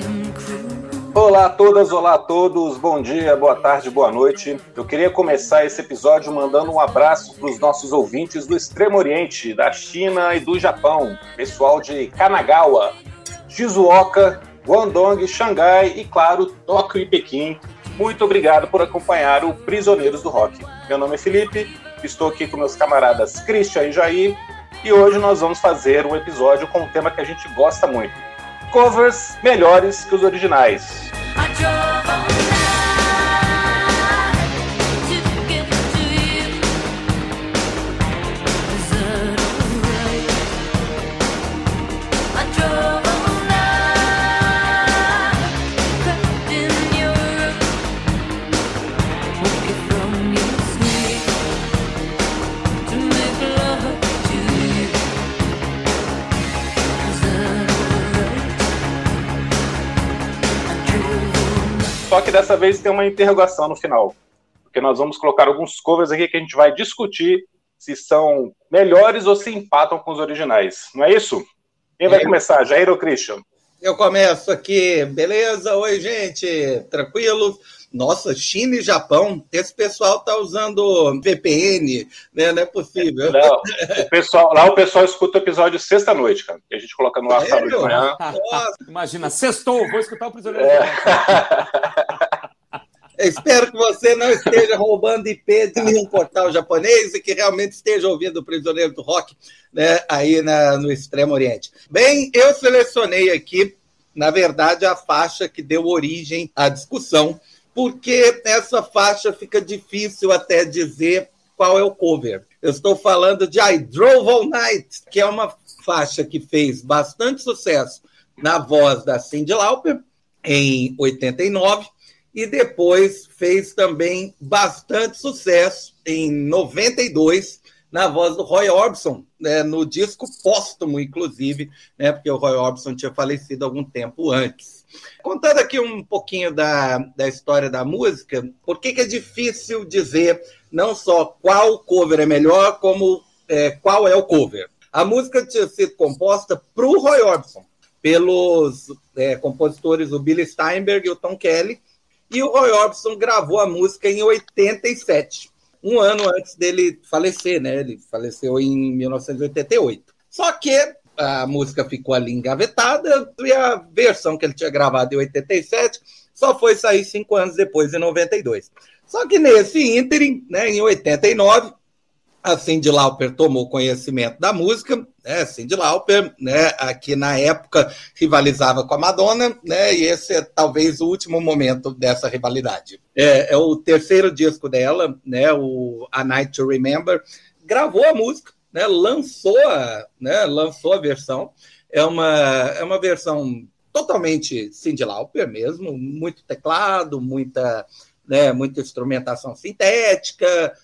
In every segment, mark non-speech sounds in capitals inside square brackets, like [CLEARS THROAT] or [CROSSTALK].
and cruel. Olá a todas, olá a todos, bom dia, boa tarde, boa noite. Eu queria começar esse episódio mandando um abraço para os nossos ouvintes do Extremo Oriente, da China e do Japão, pessoal de Kanagawa, Shizuoka, Guangdong, Xangai e, claro, Tóquio e Pequim. Muito obrigado por acompanhar o Prisioneiros do Rock. Meu nome é Felipe, estou aqui com meus camaradas Christian e Jair e hoje nós vamos fazer um episódio com um tema que a gente gosta muito: covers melhores que os originais. I Só que dessa vez tem uma interrogação no final, porque nós vamos colocar alguns covers aqui que a gente vai discutir se são melhores ou se empatam com os originais. Não é isso? Quem vai É. começar, Jair ou Christian? Eu começo aqui, beleza? Oi, gente, tranquilo? Nossa, China e Japão, esse pessoal tá usando VPN, né? Não é possível. Não, o pessoal, lá o pessoal escuta o episódio sexta-noite, cara. Que a gente coloca no ar Sério? sábado de manhã. Nossa, Imagina, sextou, vou escutar o prisioneiro. É. espero que você não esteja roubando IP de nenhum portal japonês e que realmente esteja ouvindo o Prisioneiro do Rock né, aí na- no Extremo Oriente. Bem, eu selecionei aqui, na verdade, a faixa que deu origem à discussão, porque essa faixa fica difícil até dizer qual é o cover. Eu estou falando de I Drove All Night, que é uma faixa que fez bastante sucesso na voz da Cyndi Lauper, em 89, e depois fez também bastante sucesso em 92 na voz do Roy Orbison, né, no disco póstumo, inclusive, né, porque o Roy Orbison tinha falecido algum tempo antes. Contando aqui um pouquinho da, da história da música, por que, que é difícil dizer não só qual cover é melhor, como é, qual é o cover? A música tinha sido composta para o Roy Orbison, pelos é, compositores o Billy Steinberg e o Tom Kelly, e o Roy Orbison gravou a música em 87, um ano antes dele falecer, né? Ele faleceu em 1988. Só que a música ficou ali engavetada e a versão que ele tinha gravado em 87 só foi sair cinco anos depois, em 92. Só que nesse ínterim, né, em 89, a Cyndi Lauper tomou conhecimento da música, né? Cyndi Lauper, né, aqui na época rivalizava com a Madonna, né? E esse é talvez o último momento dessa rivalidade. É, é o terceiro disco dela, né? O A Night to Remember, gravou a música, né? Lançou a, né? Lançou a versão. É uma é uma versão totalmente Cyndi Lauper mesmo, muito teclado, muita né, muita instrumentação sintética,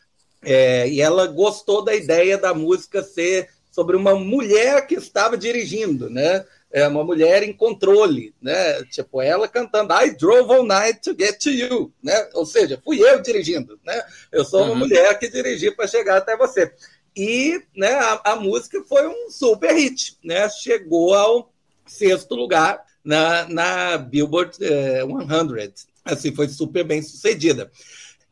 é, e ela gostou da ideia da música ser sobre uma mulher que estava dirigindo, né? É uma mulher em controle, né? Tipo, ela cantando I drove all night to get to you, né? Ou seja, fui eu dirigindo, né? Eu sou uma Uhum. mulher que dirigi para chegar até você. E né, a, a música foi um super hit, né? Chegou ao sexto lugar na, na Billboard eh, 100. Assim, foi super bem sucedida.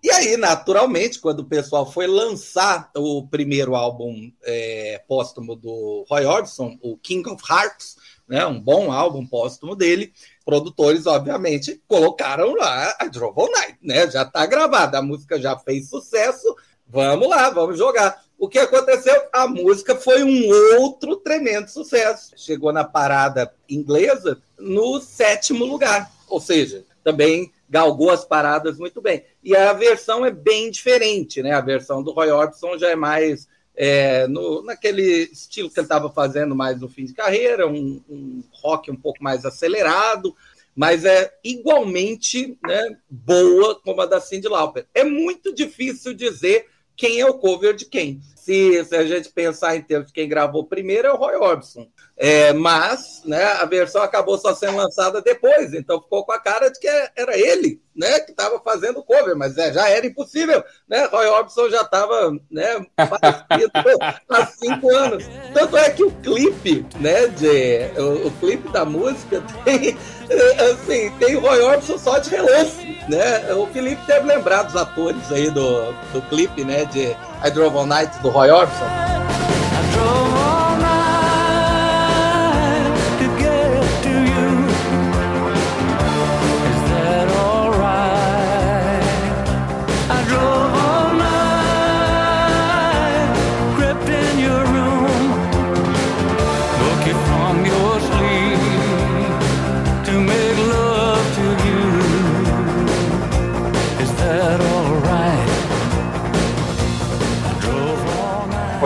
E aí, naturalmente, quando o pessoal foi lançar o primeiro álbum é, póstumo do Roy Orbison, o King of Hearts, né, um bom álbum póstumo dele, produtores, obviamente, colocaram lá a Drove All Night, né? Já está gravada, a música já fez sucesso, vamos lá, vamos jogar. O que aconteceu? A música foi um outro tremendo sucesso. Chegou na parada inglesa no sétimo lugar, ou seja, também galgou as paradas muito bem. E a versão é bem diferente, né? A versão do Roy Orbison já é mais é, no, naquele estilo que ele estava fazendo mais no fim de carreira, um, um rock um pouco mais acelerado, mas é igualmente né, boa como a da Cyndi Lauper. É muito difícil dizer quem é o cover de quem. se, se a gente pensar em termos de quem gravou primeiro, é o Roy Orbison. É, mas né, a versão acabou só sendo lançada depois, então ficou com a cara de que era ele né, que estava fazendo cover, mas é, já era impossível. Né? Roy Orbison já estava né, [LAUGHS] há cinco anos. Tanto é que o clipe, né, de, o, o clipe da música tem, [LAUGHS] assim, tem o Roy Orbison só de relance. Né? O Felipe deve lembrar dos atores aí do, do clipe né, de I Drove All Night do Roy Orbison.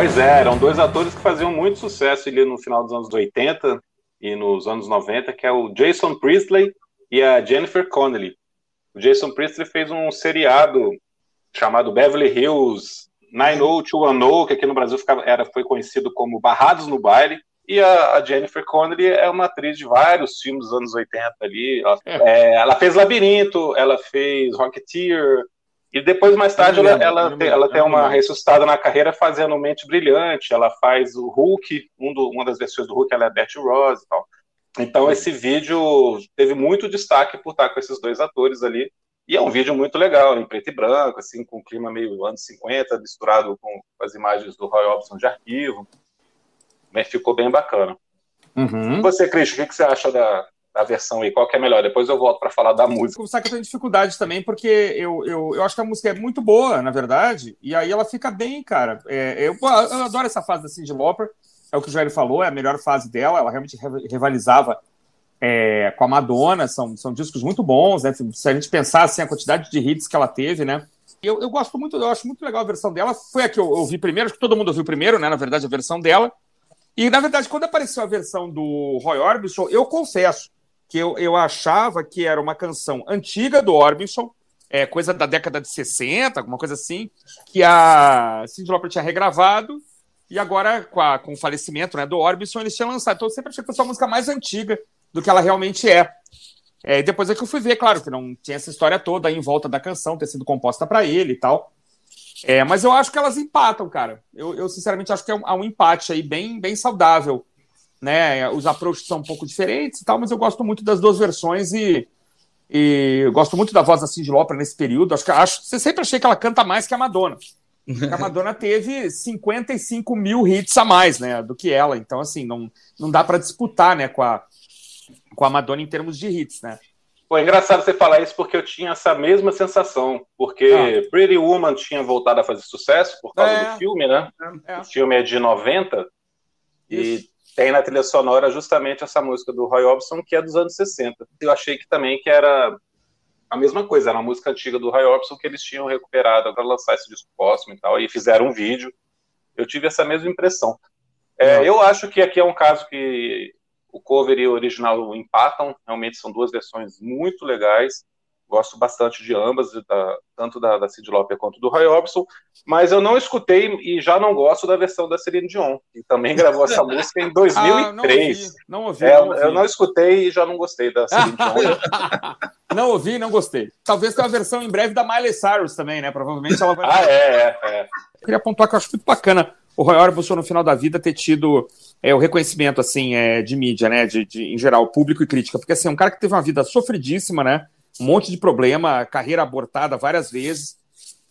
Pois é, eram dois atores que faziam muito sucesso ali no final dos anos 80 e nos anos 90, que é o Jason Priestley e a Jennifer Connelly. O Jason Priestley fez um seriado chamado Beverly Hills 90210, que aqui no Brasil ficava, era, foi conhecido como Barrados no Baile. E a, a Jennifer Connelly é uma atriz de vários filmes dos anos 80 ali. Ela, é, ela fez Labirinto, ela fez Rocketeer, e depois, mais tarde, Eu ela, lembro, ela, eu tem, lembro, ela tem uma lembro. ressuscitada na carreira fazendo Mente Brilhante, ela faz o Hulk, um do- uma das versões do Hulk, ela é Betty Ross e tal. Então, esse vídeo teve muito destaque por estar com esses dois atores ali. E é um vídeo muito legal, em preto e branco, assim, com um clima meio anos 50, misturado com as imagens do Roy Orbison de arquivo. Mas ficou bem bacana. Uhum. E você, Cristian, o que, que você acha da, da versão aí? Qual que é melhor? Depois eu volto para falar da música. Confessar que eu tenho dificuldade também, porque eu, eu, eu acho que a música é muito boa, na verdade, e aí ela fica bem, cara. É, eu, eu adoro essa fase da Cyndi Lauper, é o que o Jair falou, é a melhor fase dela, ela realmente re- rivalizava é, com a Madonna, são, são discos muito bons, né? Se a gente pensar assim, a quantidade de hits que ela teve, né? Eu, eu gosto muito, eu acho muito legal a versão dela. Foi a que eu ouvi primeiro, acho que todo mundo ouviu primeiro, né? Na verdade, a versão dela. E, na verdade, quando apareceu a versão do Roy Orbison, eu confesso que eu, eu achava que era uma canção antiga do Orbison, é, coisa da década de 60, alguma coisa assim, que a Cyndi Lauper tinha regravado, e agora, com, a- com o falecimento né, do Orbison, eles tinham lançado. Então, eu sempre achei que fosse uma música mais antiga do que ela realmente é. É, depois é que eu fui ver, claro, que não tinha essa história toda em volta da canção ter sido composta para ele e tal. É, mas eu acho que elas empatam, cara. Eu, eu, sinceramente acho que é um, há um empate aí bem, bem saudável. Né? Os approaches são um pouco diferentes e tal, mas eu gosto muito das duas versões e, e eu gosto muito da voz da Cyndi Lauper nesse período. Acho que acho, você sempre achei que ela canta mais que a Madonna. Porque [LAUGHS] a Madonna teve 55 mil hits a mais, né, do que ela. Então, assim, não, não dá para disputar, né, com a, com a Madonna em termos de hits, né? Pô, é engraçado você falar isso porque eu tinha essa mesma sensação. Porque Pretty Woman tinha voltado a fazer sucesso por causa É. do filme, né? É. O filme é de 90 e Isso. Tem na trilha sonora justamente essa música do Roy Orbison, que é dos anos 60. Eu achei que também que era a mesma coisa, era uma música antiga do Roy Orbison que eles tinham recuperado para lançar esse disco póstumo e tal, e fizeram um vídeo. Eu tive essa mesma impressão. É, eu acho que aqui é um caso que o cover e o original empatam, realmente são duas versões muito legais. Gosto bastante de ambas, da- tanto da, da Cyndi Lauper quanto do Roy Orbison, mas eu não escutei e já não gosto da versão da Celine Dion, que também gravou essa [LAUGHS] música em Ah, não 2003. ouvi, não ouvi, É, não ouvi. eu não escutei e já não gostei da Celine Dion. [LAUGHS] Não ouvi, não gostei. Talvez tenha uma versão em breve da Miley Cyrus também, né? Provavelmente ela vai. ah, é, é, é. Eu queria pontuar que eu acho muito bacana o Roy Orbison no final da vida ter tido é, o reconhecimento assim é, de mídia, né? De, de- em geral, público e crítica, porque assim, é um cara que teve uma vida sofridíssima, né? Um monte de problema, carreira abortada várias vezes.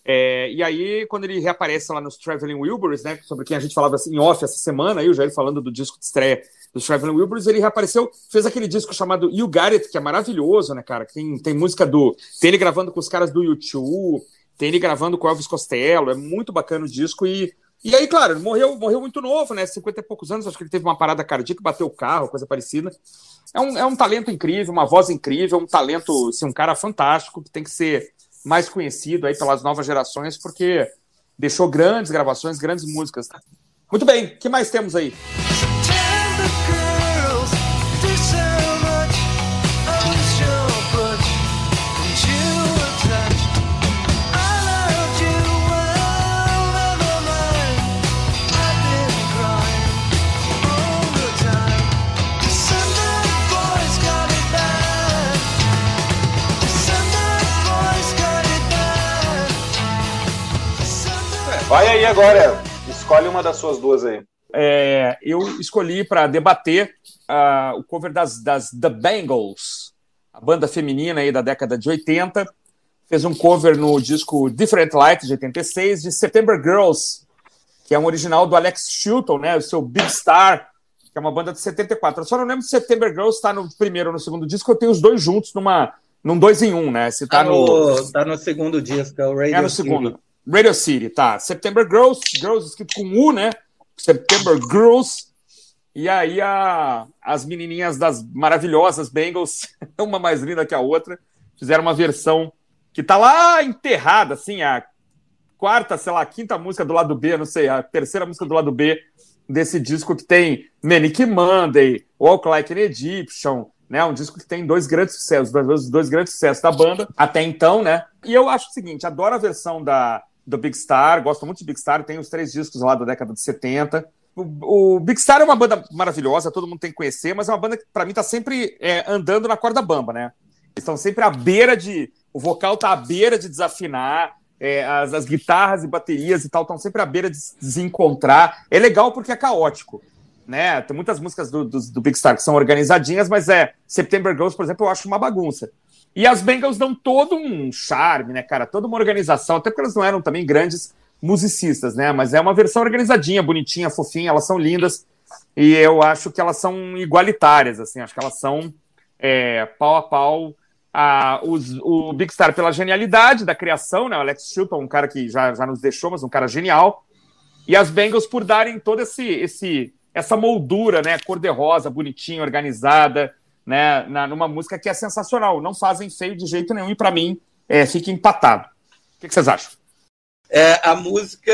É, e aí, quando ele reaparece lá nos Traveling Wilburys, né? Sobre quem a gente falava em off essa semana, aí o Jair falando do disco de estreia dos Traveling Wilburys, ele reapareceu, fez aquele disco chamado You Got It, que é maravilhoso, né, cara? Tem, tem música do. Tem ele gravando com os caras do YouTube, tem ele gravando com Elvis Costello, é muito bacana o disco. E, e aí, claro, morreu, morreu muito novo, né? 50 e poucos anos, acho que ele teve uma parada cardíaca, bateu o carro, coisa parecida. É um, é um talento incrível, uma voz incrível, um talento, assim, um cara fantástico que tem que ser mais conhecido aí pelas novas gerações, porque deixou grandes gravações, grandes músicas. Muito bem, o que mais temos aí? Vai aí agora, escolhe uma das suas duas aí. É, eu escolhi para debater uh, o cover das, das The Bangles, a banda feminina aí da década de 80. Fez um cover no disco Different Light, de 86, de September Girls, que é um original do Alex Chilton, né, o seu Big Star, que é uma banda de 74. Eu só não lembro se September Girls está no primeiro ou no segundo disco, eu tenho os dois juntos numa, num dois em um, né? Se tá, tá no. Tá no segundo disco, é o Radio É no segundo. Radio City, tá. September Girls, Girls escrito com U, né? September Girls. E aí a, as menininhas das maravilhosas Bengals, [LAUGHS] uma mais linda que a outra, fizeram uma versão que tá lá enterrada, assim, a quarta, sei lá, a quinta música do lado B, não sei, a terceira música do lado B desse disco que tem Manic Monday, Walk Like an Egyptian, né? Um disco que tem dois grandes sucessos, dois, dois grandes sucessos da banda até então, né? E eu acho o seguinte, adoro a versão da do Big Star, gosto muito de Big Star, tem os três discos lá da década de 70. O, o Big Star é uma banda maravilhosa, todo mundo tem que conhecer, mas é uma banda que, para mim, tá sempre é, andando na corda bamba, né? Eles estão sempre à beira de. O vocal tá à beira de desafinar, é, as, as, guitarras e baterias e tal estão sempre à beira de se desencontrar. É legal porque é caótico. Né? Tem muitas músicas do, do, do Big Star que são organizadinhas, mas é September Girls, por exemplo, eu acho uma bagunça. E as Bengals dão todo um charme, né, cara? Toda uma organização, até porque elas não eram também grandes musicistas, né? Mas é uma versão organizadinha, bonitinha, fofinha, elas são lindas. E eu acho que elas são igualitárias, assim, acho que elas são é, pau a pau. A, os, o Big Star pela genialidade da criação, né? O Alex Chilton, um cara que já, já nos deixou, mas um cara genial. E as Bengals por darem toda esse, esse, essa moldura, né? Cor-de-rosa, bonitinha, organizada, né, na, numa música que é sensacional. Não fazem feio de jeito nenhum e, para mim, é, fica empatado. O que, que vocês acham? É, a música,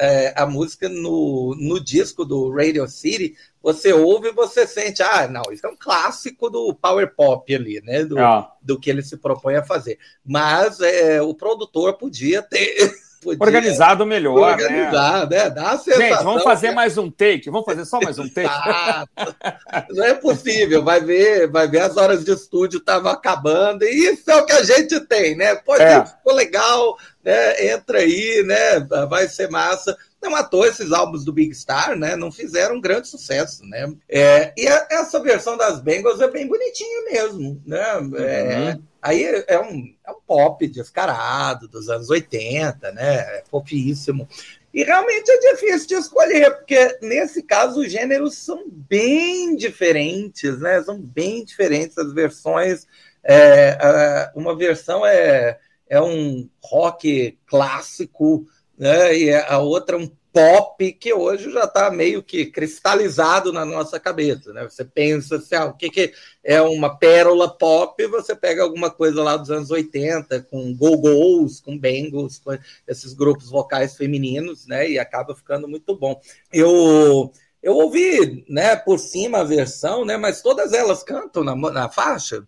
é, a música no, no disco do Radio City, você ouve e você sente, ah, não, isso é um clássico do power pop ali, né? Do, é. do que ele se propõe a fazer. Mas é, o produtor podia ter [LAUGHS] Podia organizado melhor, né? organizado, né? É, dá a sensação Gente, vamos fazer que... mais um take, vamos fazer só mais um take. Não é possível, vai ver, vai ver as horas de estúdio estavam acabando, e isso é o que a gente tem, né? Pô, é. ficou legal, né? Entra aí, né? Vai ser massa. Não à toa esses álbuns do Big Star, né? Não fizeram um grande sucesso, né? É, e a, essa versão das Bengals é bem bonitinha mesmo, né? Uhum. É, aí é um, é um pop descarado dos anos 80, né? É fofíssimo. E realmente é difícil de escolher, porque nesse caso os gêneros são bem diferentes, né? São bem diferentes as versões. É, uma versão é, é um rock clássico, né? E a outra um pop que hoje já está meio que cristalizado na nossa cabeça, né? Você pensa assim, ah, o que, que é uma pérola pop, você pega alguma coisa lá dos anos 80, com go-go's, com bangles, com esses grupos vocais femininos, né? E acaba ficando muito bom. Eu eu ouvi, né, por cima a versão, né? Mas todas elas cantam na, na faixa.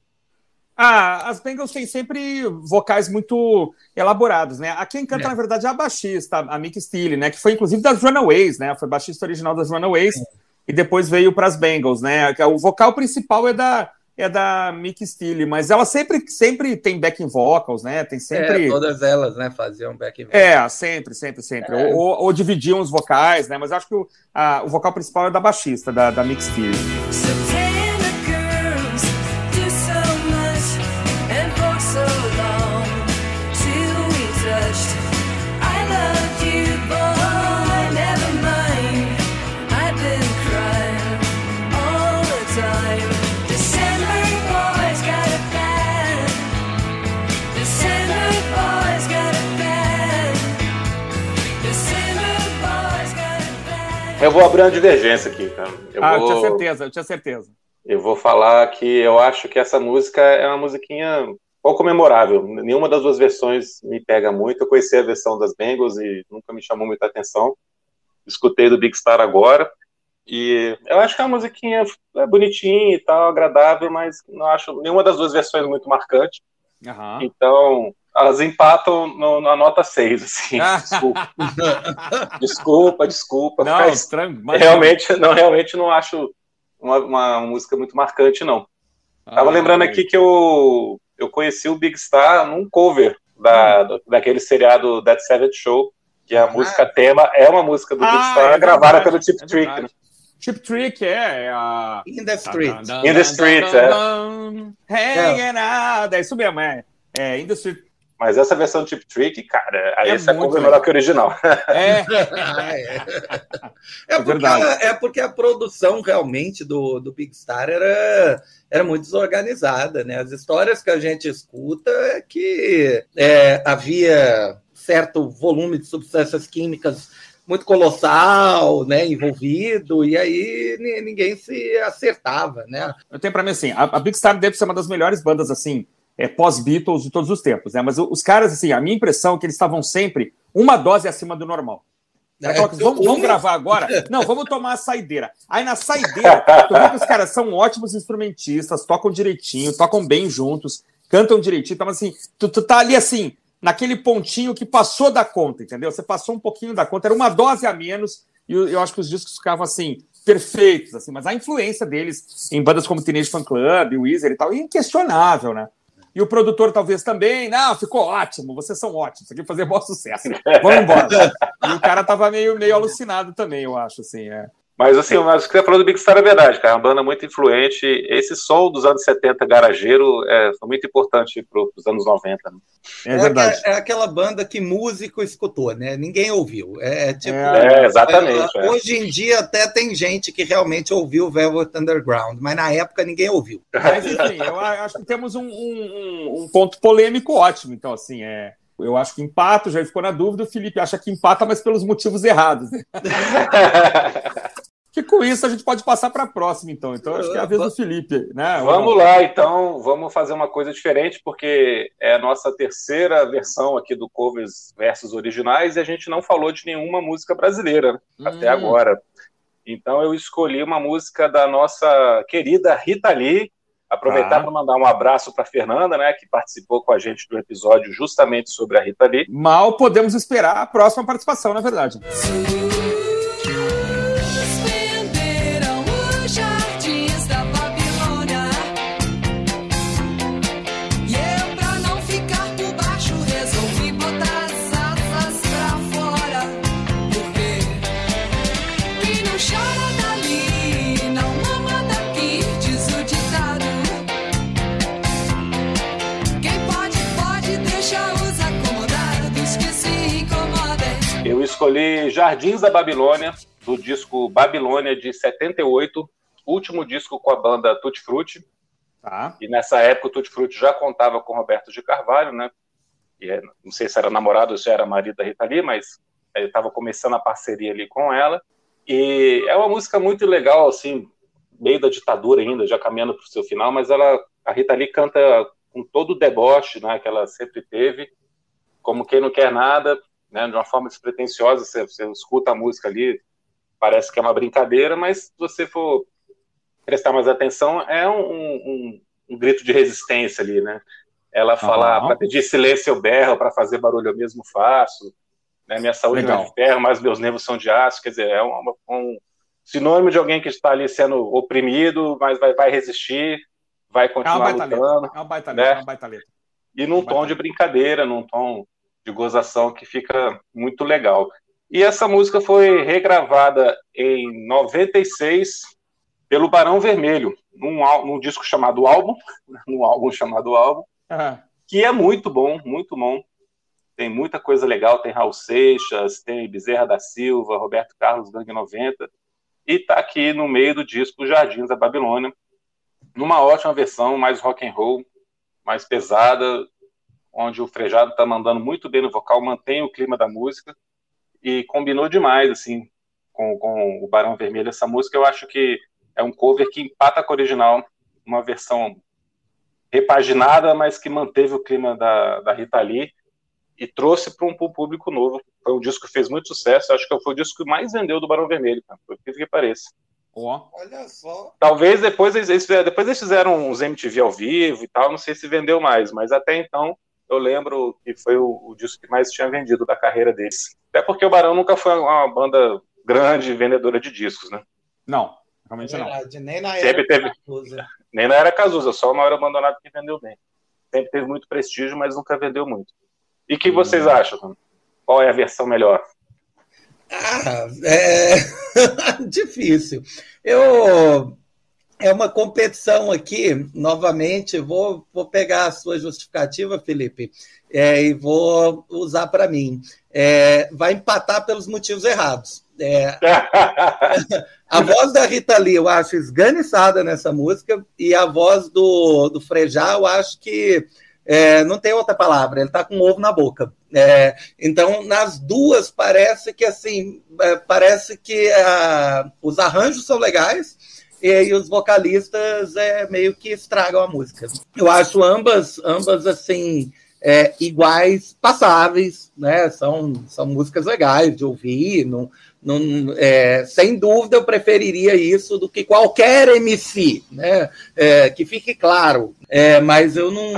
Ah, as Bengals têm sempre vocais muito elaborados, né? A quem canta, é. na verdade, é a baixista, a Mick Steele, né? Que foi, inclusive, das Runaways, né? Foi baixista original das Runaways é. e depois veio para as Bengals, né? O vocal principal é da, é da Mick Steele, mas ela sempre, sempre tem backing vocals, né? Tem sempre... É, todas elas, né? Faziam backing vocals. É, sempre, sempre, sempre. É. Ou, ou, dividiam os vocais, né? Mas acho que o, a, o vocal principal é da baixista, da, da Mick Steele. Eu vou abrir uma divergência aqui, cara. Eu ah, vou... eu tinha certeza, eu tinha certeza. Eu vou falar que eu acho que essa música é uma musiquinha pouco memorável. Nenhuma das duas versões me pega muito. Eu conheci a versão das Bengals e nunca me chamou muita atenção. Escutei do Big Star agora. E eu acho que é uma musiquinha é bonitinha e tal, agradável, mas não acho nenhuma das duas versões muito marcante. Uhum. Então, elas empatam no, na nota 6, assim. Desculpa. desculpa, desculpa. Não, mas estranho, mas realmente, não, realmente não acho uma, uma música muito marcante, não. Ah, Tava lembrando aqui que eu, eu conheci o Big Star num cover da, hum. daquele seriado Dead Savage Show, Que a música tema é uma música do Big Ah, Star é gravada verdade, pelo Tip é Trick. né? Chip Trick é, é a. In the Street. In the Street, é. Hanging out. É isso mesmo, é. É, In the Street. Mas essa versão Tip Trick, cara, aí É essa muito cover é melhor que a original. É. É. [LAUGHS] É, É porque, verdade. a- é porque a produção realmente do, do Big Star era, era muito desorganizada, né? As histórias que a gente escuta é que é, havia certo volume de substâncias químicas muito colossal, né, envolvido, e aí ni- ninguém se acertava, né? Eu tenho pra mim assim, a, a Big Star deve ser uma das melhores bandas assim, é, pós-Beatles de todos os tempos, né? Mas os caras, assim, a minha impressão é que eles estavam sempre uma dose acima do normal. Coisa, vamos, vamos gravar agora? Não, vamos tomar a saideira. Aí na saideira, tu vê que os caras são ótimos instrumentistas, tocam direitinho, tocam bem juntos, cantam direitinho. Então, assim, tu, tu tá ali assim, naquele pontinho que passou da conta, entendeu? Você passou um pouquinho da conta, era uma dose a menos, e eu, eu acho que os discos ficavam assim, perfeitos, assim, mas a influência deles em bandas como Teenage Fan Club, Weezer e tal, é inquestionável, né? E o produtor talvez também, não, ficou ótimo, vocês são ótimos, isso aqui fazer bom sucesso. [LAUGHS] Vamos embora. e o cara tava meio, meio alucinado também, eu acho, assim, é. Mas assim, mas o que você falou do Big Star é verdade, cara. É uma banda muito influente. Esse som dos anos 70 garageiro é, foi muito importante para os anos 90. Né? É verdade. aque- É, aquela banda que músico escutou, né? Ninguém ouviu. É, tipo. É, exatamente. É, é. Hoje em dia até tem gente que realmente ouviu o Velvet Underground, mas na época ninguém ouviu. [LAUGHS] Mas enfim, eu a- acho que temos um, um- um- um ponto polêmico ótimo. Então, assim, é. Eu acho que empata, já ficou na dúvida. O Felipe acha que empata, mas pelos motivos errados. [LAUGHS] Que com isso a gente pode passar para a próxima, então. Então, acho que é a vez do Felipe, né? Vamos lá, então, vamos fazer uma coisa diferente, porque é a nossa terceira versão aqui do covers versus originais e a gente não falou de nenhuma música brasileira né, até Hum. agora. Então eu escolhi uma música da nossa querida Rita Lee. Aproveitar Tá. para mandar um abraço para Fernanda, né, que participou com a gente do episódio justamente sobre a Rita Lee. Mal podemos esperar a próxima participação, na verdade. Suspenderam escolhi Jardins da Babilônia, do disco Babilônia de 78, último disco com a banda Tutti Frutti. Tá. E nessa época o Tutti Frutti já contava com Roberto de Carvalho, né? E é, não sei se era namorado ou se era marido da Rita Lee, mas ele estava começando a parceria ali com ela. E é uma música muito legal, assim, meio da ditadura ainda, já caminhando para o seu final, mas ela, a Rita Lee canta com todo o deboche né, que ela sempre teve, como quem não quer nada, né, de uma forma despretensiosa, você, você escuta a música ali, parece que é uma brincadeira, mas se você for prestar mais atenção, é um, um, um grito de resistência ali, né? Ela fala, Aham. para pedir silêncio eu berro, para fazer barulho eu mesmo faço, né? minha saúde não é Legal. de ferro, mas meus nervos são de aço, quer dizer, é um, um sinônimo de alguém que está ali sendo oprimido, mas vai, vai resistir, vai É continuar letra. lutando, É uma baita né? letra. É uma baita letra. e num tom de brincadeira, num tom de gozação que fica muito legal. E essa música foi regravada em 96 pelo Barão Vermelho, num, num disco chamado Álbum, [LAUGHS] num álbum chamado Álbum, Ah, que é muito bom, muito bom. Tem muita coisa legal, tem Raul Seixas, tem Bezerra da Silva, Roberto Carlos, Gangue 90, e tá aqui no meio do disco Jardins da Babilônia, numa ótima versão, mais rock and roll, mais pesada, onde o Frejado tá mandando muito bem no vocal, mantém o clima da música, e combinou demais, assim, com, com o Barão Vermelho essa música, eu acho que é um cover que empata com a original, uma versão repaginada, mas que manteve o clima da, da Rita Lee e trouxe para um, público novo. Foi um disco que fez muito sucesso, acho que foi o disco que mais vendeu do Barão Vermelho, cara, por que pareça. ó. Olha só. Talvez depois eles, eles- depois eles fizeram uns MTV ao vivo e tal, não sei se vendeu mais, mas até então eu lembro que foi o, o disco que mais tinha vendido da carreira deles. Até porque o Barão nunca foi uma banda grande vendedora de discos, né? Não, É realmente não. verdade, nem na Sempre era teve. Cazuza. Nem na era Cazuza, só uma hora abandonada que vendeu bem. Sempre teve muito prestígio, mas nunca vendeu muito. E o que vocês acham? Qual é a versão melhor? Ah, é [LAUGHS] difícil. Eu é uma competição aqui, novamente, vou, vou pegar a sua justificativa, Felipe, é, e vou usar para mim. É, vai empatar pelos motivos errados. É, [LAUGHS] a voz da Rita Lee eu acho esganiçada nessa música, e a voz do, do Frejá eu acho que é, não tem outra palavra, ele está com ovo na boca. É, então, nas duas, parece que assim, é, parece que ah, os arranjos são legais, e aí os vocalistas é, meio que estragam a música. Eu acho ambas, ambas assim, é, iguais, passáveis, né? São, são músicas legais de ouvir. Não, não, é, sem dúvida, eu preferiria isso do que qualquer MC, né? É, que fique claro. É, mas eu não,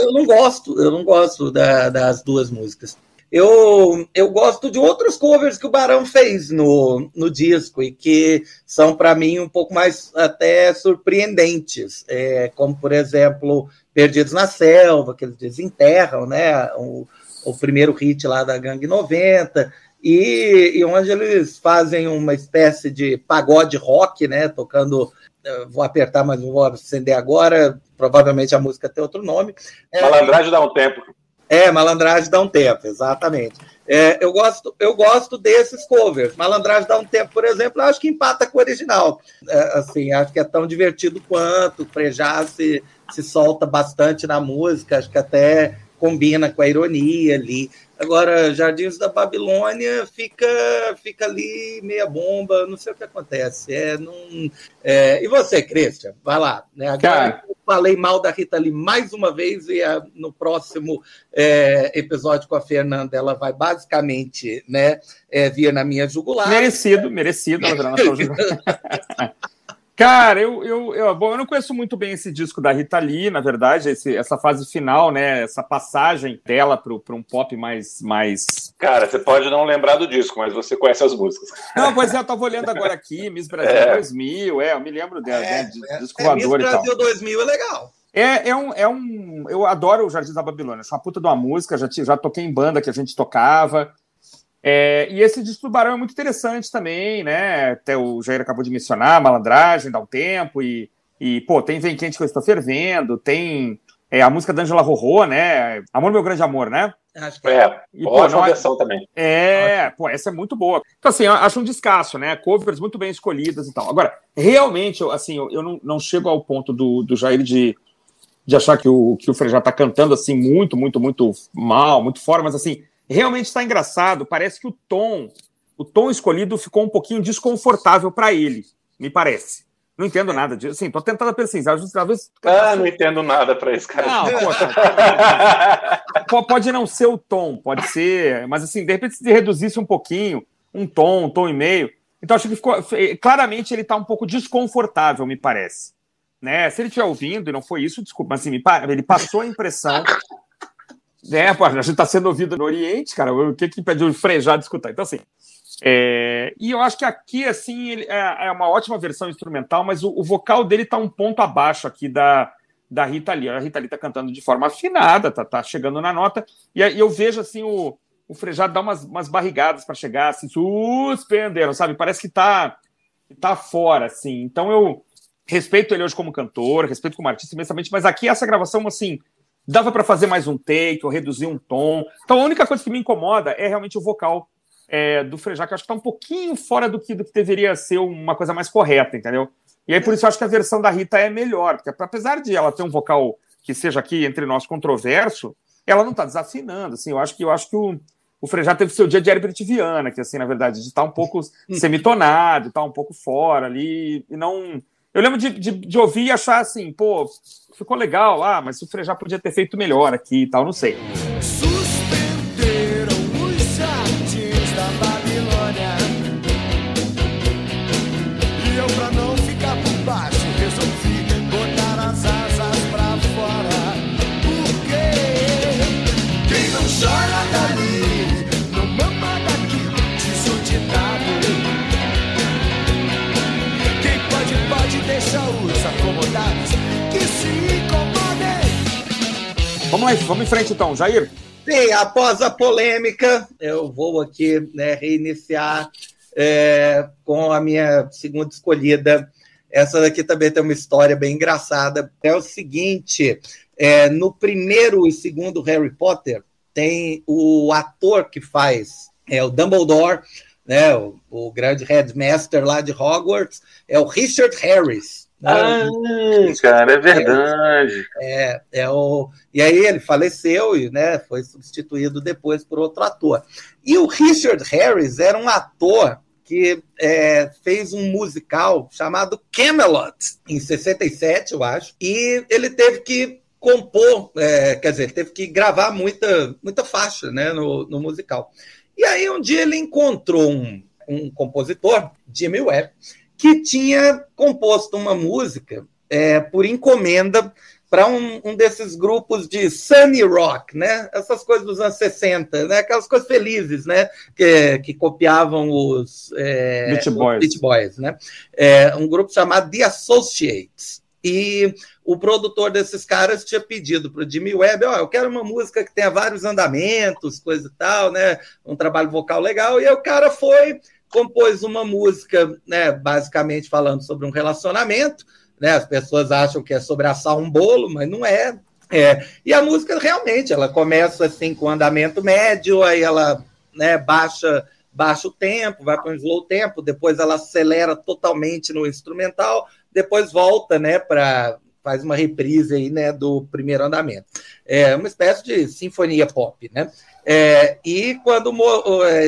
eu não gosto, eu não gosto da, das duas músicas. Eu, eu gosto de outros covers que o Barão fez no, no disco e que são, para mim, um pouco mais até surpreendentes, é, como, por exemplo, Perdidos na Selva, que eles desenterram, né? O, o primeiro hit lá da Gangue 90, e, e onde eles fazem uma espécie de pagode rock, né? Tocando vou apertar, mas não vou acender agora. Provavelmente a música tem outro nome. É, Malandragem dá um tempo. É, malandragem dá um tempo, exatamente. É, eu, gosto, eu gosto desses covers. Malandragem dá um tempo, por exemplo, eu acho que empata com o original. É, assim, acho que é tão divertido quanto. Frejá se, se solta bastante na música, acho que até combina com a ironia ali. Agora, Jardins da Babilônia fica, fica ali meia bomba, não sei o que acontece. É, não, é... E você, Christian? Vai lá. Né? Agora Cara. eu falei mal da Rita Lee mais uma vez e ah, no próximo é, episódio com a Fernanda ela vai basicamente né, é, vir na minha jugular. Merecido, merecido. ela na sua. [LAUGHS] Cara, eu, eu, eu, bom, eu não conheço muito bem esse disco da Rita Lee, na verdade, esse, essa fase final, né? Essa passagem dela para um pop mais, mais. Cara, você pode não lembrar do disco, mas você conhece as músicas. Não, pois é, eu tava olhando agora [LAUGHS] aqui, Miss Brasil É. 2000, é, eu me lembro dela, né? de- Disco é, Miss. Brasil 2000 é legal. É, é, um, é um. Eu adoro o Jardim da Babilônia. Acho uma puta de uma música. Já, já toquei em banda que a gente tocava. É, e esse disco do Barão é muito interessante também, né? Até o Jair acabou de mencionar, Malandragem, Dá um Tempo. E, e pô, tem Vem Quente que eu estou fervendo. Tem é, a música da Angela Rorô, né? Amor, meu grande amor, né? Acho que É, E, pô, ótima não é- versão também. É, pô, essa é muito boa. Então, assim, eu acho um descasso, né? Covers muito bem escolhidas e tal. Agora, realmente, eu, assim, eu, eu não, não chego ao ponto do, do Jair de, de achar que o, que o Frejá tá cantando, assim, muito, muito, muito mal, muito fora, mas, assim, realmente está engraçado. Parece que o tom, o tom escolhido ficou um pouquinho desconfortável para ele, me parece. Não entendo nada disso. Assim, tô tentando pesquisar. Talvez. Ah, não entendo nada pra esse cara. Não, poxa, Po- pode não ser o tom, pode ser, mas assim, de repente, se reduzisse um pouquinho, um tom, um tom e meio. Então, acho que ficou. Claramente, ele está um pouco desconfortável, me parece. Né? Se ele estiver ouvindo, e não foi isso, desculpa, mas assim, ele passou a impressão. Né, a gente está sendo ouvido no Oriente, cara, o que que impede o frejar de escutar? Então, assim. é, E eu acho que aqui, assim, ele é é uma ótima versão instrumental, mas o, o vocal dele está um ponto abaixo aqui da, da Rita Lee. A Rita Lee tá cantando de forma afinada, tá, tá chegando na nota, e aí eu vejo assim o, o Frejado dar umas, umas barrigadas para chegar, assim, suspenderam, sabe? Parece que tá, tá fora, assim. Então eu respeito ele hoje como cantor, respeito como artista imensamente, mas aqui essa gravação, assim, dava para fazer mais um take ou reduzir um tom. Então a única coisa que me incomoda é realmente o vocal é, do Frejá, que eu acho que tá um pouquinho fora do que, do que deveria ser uma coisa mais correta, entendeu? E aí por isso eu acho que a versão da Rita é melhor, porque apesar de ela ter um vocal que seja aqui entre nós controverso, ela não tá desafinando, assim, eu acho que eu acho que o, o Frejá teve seu dia de Herbert Viana, que assim, na verdade, de estar um pouco semitonado, estar um pouco fora ali, e não... Eu lembro de, de, de ouvir e achar assim, pô, ficou legal, ah, mas o Frejá podia ter feito melhor aqui e tal, não sei. Vamos vamos em frente então, Jair. Bem, após a polêmica, eu vou aqui né, reiniciar é, com a minha segunda escolhida. Essa daqui também tem uma história bem engraçada. É o seguinte: é, no primeiro e segundo Harry Potter, tem o ator que faz é, o Dumbledore, né, o, o grande headmaster lá de Hogwarts, é o Richard Harris. Ah, cara, é verdade. É, é o... E aí ele faleceu e né, foi substituído depois por outro ator. E o Richard Harris era um ator que é, fez um musical chamado Camelot, em 67, eu acho, e ele teve que compor, é, quer dizer, teve que gravar muita, muita faixa né, no, no musical. E aí um dia ele encontrou um, um compositor, Jimmy Webb, que tinha composto uma música é, por encomenda para um, um, desses grupos de sunny rock, né? Essas coisas dos anos 60, né? Aquelas coisas felizes, né? Que, que copiavam os, é, Beach Boys. Beach Boys, né? É, um grupo chamado The Associates. E o produtor desses caras tinha pedido para o Jimmy Webb, ó, eu quero uma música que tenha vários andamentos, coisa e tal, né? Um trabalho vocal legal. E aí o cara foi, compôs uma música, né? Basicamente falando sobre um relacionamento, né? As pessoas acham que é sobre assar um bolo, mas não é. é. E a música realmente, ela começa assim com andamento médio, aí ela né, baixa baixa o tempo, vai para um slow tempo, depois ela acelera totalmente no instrumental, depois volta, né, para faz uma reprise aí, né, do primeiro andamento. É uma espécie de sinfonia pop, né? É, e quando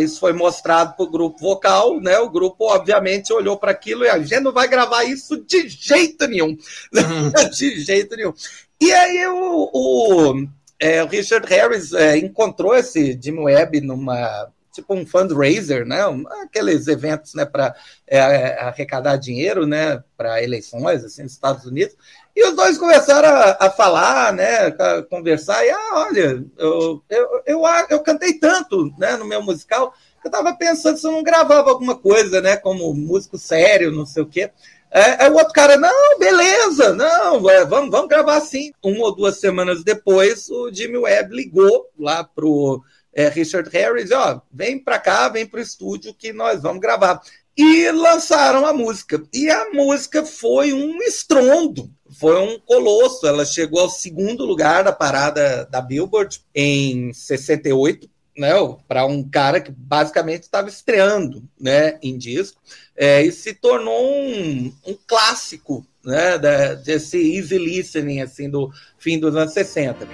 isso foi mostrado para o grupo vocal, né, o grupo obviamente olhou para aquilo e a gente não vai gravar isso de jeito nenhum, uhum. [LAUGHS] de jeito nenhum. E aí o, o, é, o Richard Harris é, encontrou esse Jim Webb numa tipo um fundraiser, né? Aqueles eventos, né, para é, arrecadar dinheiro, né, para eleições assim nos Estados Unidos. E os dois começaram a, a falar, né, a conversar. E ah, olha, eu, eu, eu, eu cantei tanto, né, no meu musical que eu estava pensando se eu não gravava alguma coisa, né, como músico sério, não sei o quê. É, é, o outro cara, não, beleza, não, é, vamos, vamos gravar assim. Uma ou duas semanas depois, o Jimmy Webb ligou lá pro é, Richard Harris, ó, vem para cá, vem para o estúdio que nós vamos gravar. E lançaram a música. E a música foi um estrondo, foi um colosso. Ela chegou ao segundo lugar da parada da Billboard em 68, né, para um cara que basicamente estava estreando né, em disco, é, e se tornou um, um clássico né, desse easy listening assim, do fim dos anos 60.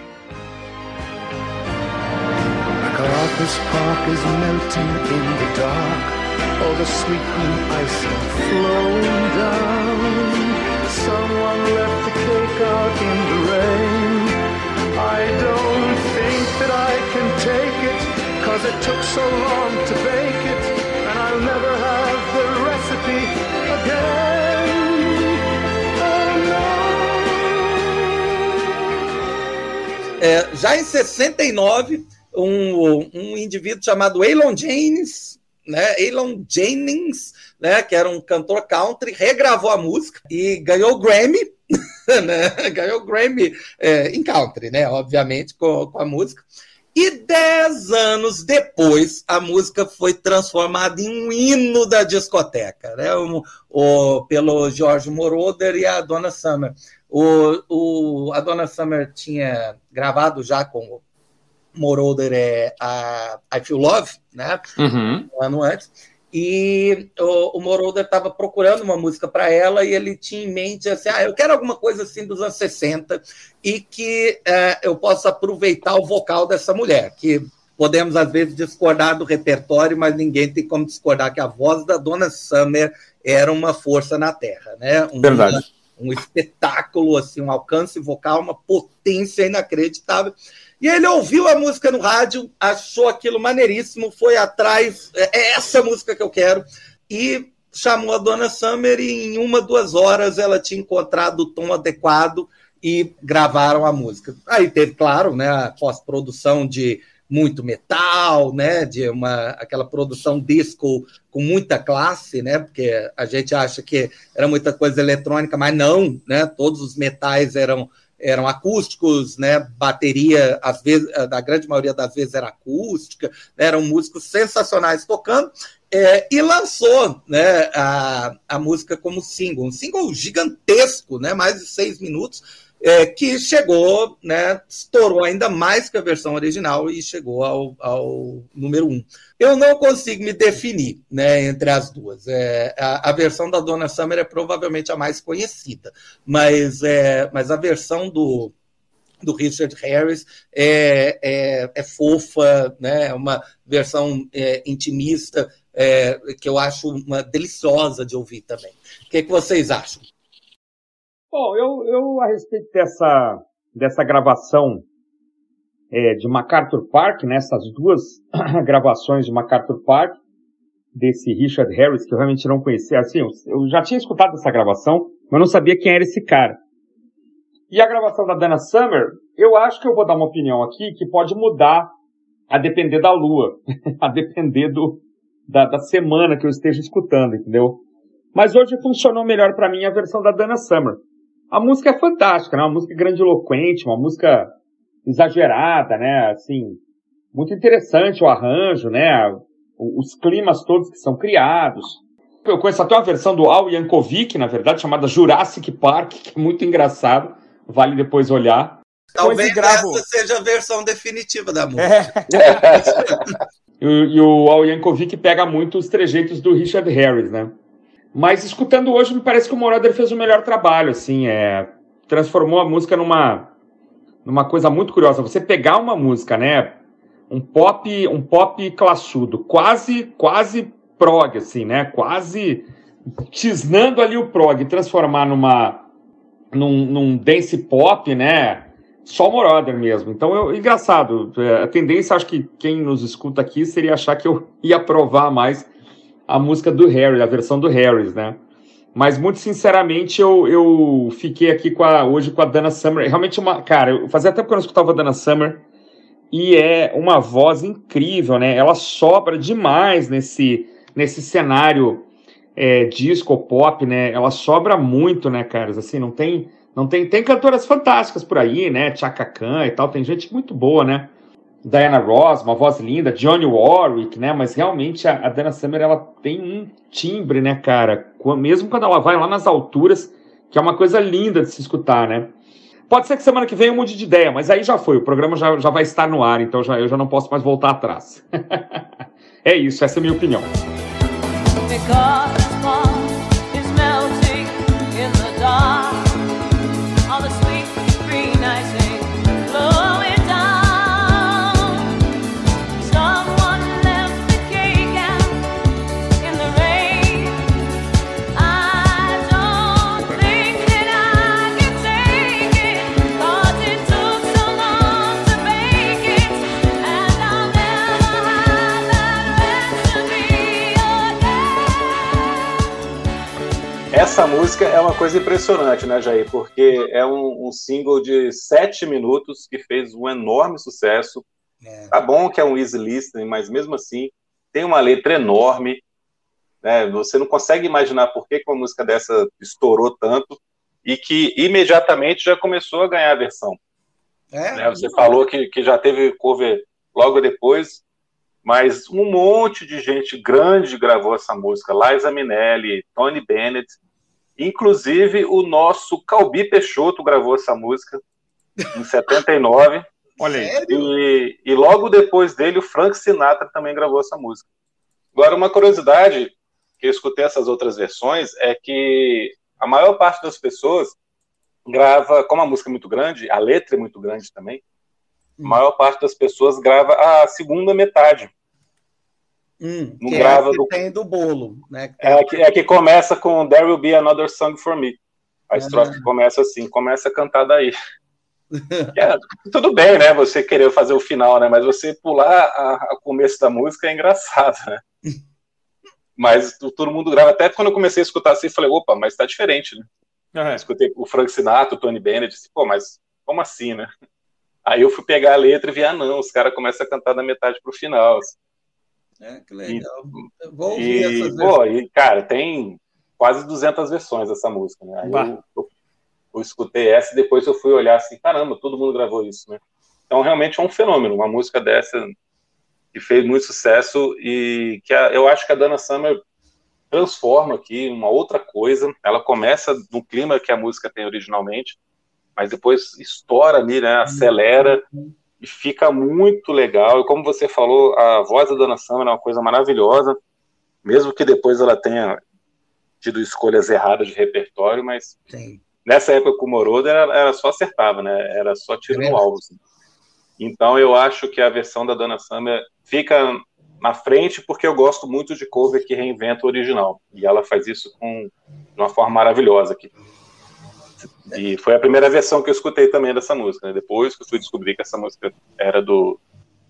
Arthur's Park is melting in the dark. All the sweet green ice flowing down. In the rain. I don't think that I can take it, cause it took so long to bake it, and I'll never have the recipe again. É, já em 69, um, um indivíduo chamado Elon Jennings, né? Elon Jennings, né? Que era um cantor country, regravou a música e ganhou o Grammy, [LAUGHS] né? Ganhou o Grammy é, em country, né? Obviamente, com, com a música. E dez anos depois, a música foi transformada em um hino da discoteca, né? O, o, pelo George Moroder e a Donna Summer. O, o, a Donna Summer tinha gravado já com Moroder é a I Feel Love, né? Uhum. Um ano antes. E o, o Moroder estava procurando uma música para ela e ele tinha em mente assim: ah, eu quero alguma coisa assim dos anos 60 e que é, eu possa aproveitar o vocal dessa mulher, que podemos às vezes discordar do repertório, mas ninguém tem como discordar que a voz da Donna Summer era uma força na Terra, né? Um, Verdade. Um espetáculo, assim, um alcance vocal, uma potência inacreditável. E ele ouviu a música no rádio, achou aquilo maneiríssimo, foi atrás, é essa música que eu quero, e chamou a dona Summer e em uma, duas horas ela tinha encontrado o tom adequado e gravaram a música. Aí teve, claro, né, a pós-produção de muito metal, né, de uma aquela produção disco com muita classe, né, porque a gente acha que era muita coisa eletrônica, mas não, né, todos os metais eram eram acústicos, né? Bateria, às vezes, da grande maioria das vezes era acústica, né? eram músicos sensacionais tocando. É, e lançou né, a, a música como single, um single gigantesco, né, mais de seis minutos, é, que chegou, né, estourou ainda mais que a versão original e chegou ao, ao número um. Eu não consigo me definir né, entre as duas. É, a, a, versão da Donna Summer é provavelmente a mais conhecida, mas, é, mas a versão do, do Richard Harris é, é, é fofa, né, é uma versão é, intimista, é, que eu acho uma deliciosa de ouvir também. O que, que vocês acham? Bom, eu, eu a respeito dessa, dessa gravação é, de MacArthur Park, né, essas duas [CLEARS THROAT] gravações de MacArthur Park, desse Richard Harris, que eu realmente não conhecia. Assim, eu, eu já tinha escutado essa gravação, mas não sabia quem era esse cara. E a gravação da Dana Summer, eu acho que eu vou dar uma opinião aqui que pode mudar a depender da lua, [LAUGHS] a depender do, da, da semana que eu esteja escutando, entendeu? Mas hoje funcionou melhor para mim a versão da Dana Summer. A música é fantástica, né? Uma música grandiloquente, uma música exagerada, né? Assim, muito interessante o arranjo, né? Os climas todos que são criados. Eu conheço até uma versão do Al Yankovic, na verdade, chamada Jurassic Park, que é muito engraçado. Vale depois olhar. Talvez gravo... essa seja a versão definitiva da música. É. [LAUGHS] E, e o Al Yankovic pega muito os trejeitos do Richard Harris, né? Mas escutando hoje, me parece que o Moroder fez o melhor trabalho, assim, é, transformou a música numa, numa coisa muito curiosa. Você pegar uma música, né, um pop, um pop classudo, quase, quase prog, assim, né, quase tisnando ali o prog, transformar numa, num, num dance pop, né, só o Moroder mesmo. Então, eu, engraçado. É, a tendência, acho que quem nos escuta aqui seria achar que eu ia provar mais a música do Harry, a versão do Harris, né? Mas, muito sinceramente, eu, eu fiquei aqui com a, hoje com a Dana Summer. Realmente, uma. Cara, eu fazia tempo que eu não escutava a Dana Summer. E é uma voz incrível, né? Ela sobra demais nesse, nesse cenário é, disco pop, né? Ela sobra muito, né, caras? Assim, não tem não tem, tem cantoras fantásticas por aí, né? Chaka Khan e tal, tem gente muito boa, né? Diana Ross, uma voz linda, Johnny Warwick, né? Mas realmente a, a Dana Summer ela tem um timbre, né, cara? Mesmo quando ela vai lá nas alturas, que é uma coisa linda de se escutar, né? Pode ser que semana que vem eu mude de ideia, mas aí já foi, o programa já, já vai estar no ar, então já, eu já não posso mais voltar atrás. [LAUGHS] é isso, essa é a minha opinião. Because Essa música é uma coisa impressionante, né, Jair? Porque é um, um single de sete minutos que fez um enorme sucesso. É. Tá bom que é um easy listening, mas mesmo assim tem uma letra enorme. Né? Você não consegue imaginar por que uma música dessa estourou tanto e que imediatamente já começou a ganhar a versão. É, né? Você falou que, que já teve cover logo depois, mas um monte de gente grande gravou essa música. Liza Minnelli, Tony Bennett, Inclusive, o nosso Calbi Peixoto gravou essa música em [LAUGHS] 79. Olha aí. E, e, logo depois dele, o Frank Sinatra também gravou essa música. Agora, uma curiosidade, que eu escutei essas outras versões, é que a maior parte das pessoas grava, como a música é muito grande, a letra é muito grande também, a maior parte das pessoas grava a segunda metade. Hum, não que grava é que do... tem do bolo, né? É que, é que começa com There Will Be Another Song for Me. A estrofe ah. começa assim, começa a cantar daí. [LAUGHS] é, tudo bem, né? Você querer fazer o final, né? Mas você pular o começo da música é engraçado, né? [LAUGHS] mas todo mundo grava. Até quando eu comecei a escutar assim, falei, opa, mas tá diferente, né? Uhum. Escutei o Frank Sinatra, o Tony Bennett, disse, pô, mas como assim, né? Aí eu fui pegar a letra e vi, ah, não, os caras começam a cantar da metade pro final. Assim. É, que legal. E, Vou ouvir e, essas pô, e, cara, tem quase 200 versões dessa música, né? Eu, eu, eu escutei essa e depois eu fui olhar assim, caramba, todo mundo gravou isso, né? Então realmente é um fenômeno, uma música dessa que fez muito sucesso e que a, eu acho que a Dana Summer transforma aqui uma outra coisa. Ela começa no clima que a música tem originalmente, mas depois estoura ali, né? Acelera e fica muito legal. E como você falou, a voz da Dana Summer é uma coisa maravilhosa, mesmo que depois ela tenha tido escolhas erradas de repertório, mas Sim. nessa época com o Moroder ela, ela só acertava, né? Era só tiro É no alvo. assim. Então eu acho que a versão da Dana Summer fica na frente porque eu gosto muito de cover que reinventa o original. E ela faz isso com de uma forma maravilhosa aqui. E foi a primeira versão que eu escutei também dessa música, né? Depois que eu fui descobrir que essa música era do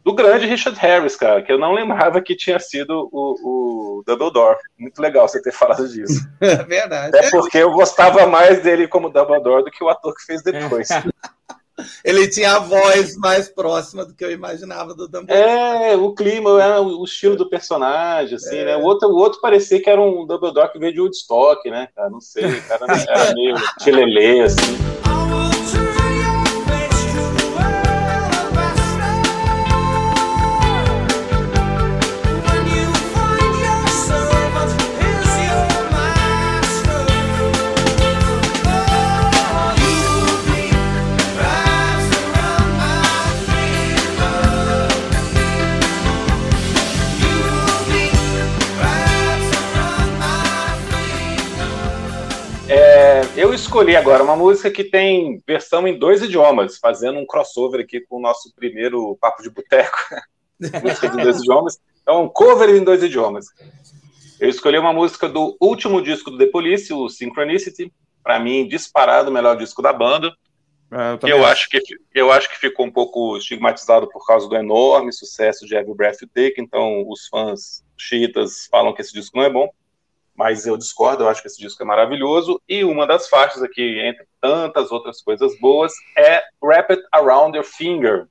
do grande Richard Harris, cara, que eu não lembrava que tinha sido o, o Dumbledore. Muito legal você ter falado disso. [LAUGHS] É verdade. Até porque eu gostava mais dele como Dumbledore do que o ator que fez depois. [LAUGHS] Ele tinha a voz mais próxima do que eu imaginava do Dumbledore. É, o clima, é, o estilo do personagem, assim, né? O outro, o outro parecia que era um Dumbledore que veio de Woodstock, né, cara? Não sei, o cara era [LAUGHS] meio tilelê, assim. Escolhi agora uma música que tem versão em dois idiomas, fazendo um crossover aqui com o nosso primeiro Papo de Boteco. [LAUGHS] música em dois idiomas. Então, um cover em dois idiomas. Eu escolhi uma música do último disco do The Police, o Synchronicity. Para mim, disparado o melhor disco da banda. É, eu acho que eu acho que ficou um pouco estigmatizado por causa do enorme sucesso de Every Breath You Take, então os fãs chiitas falam que esse disco não é bom, mas eu discordo, eu acho que esse disco é maravilhoso, e uma das faixas aqui, entre tantas outras coisas boas, é Wrap It Around Your Finger,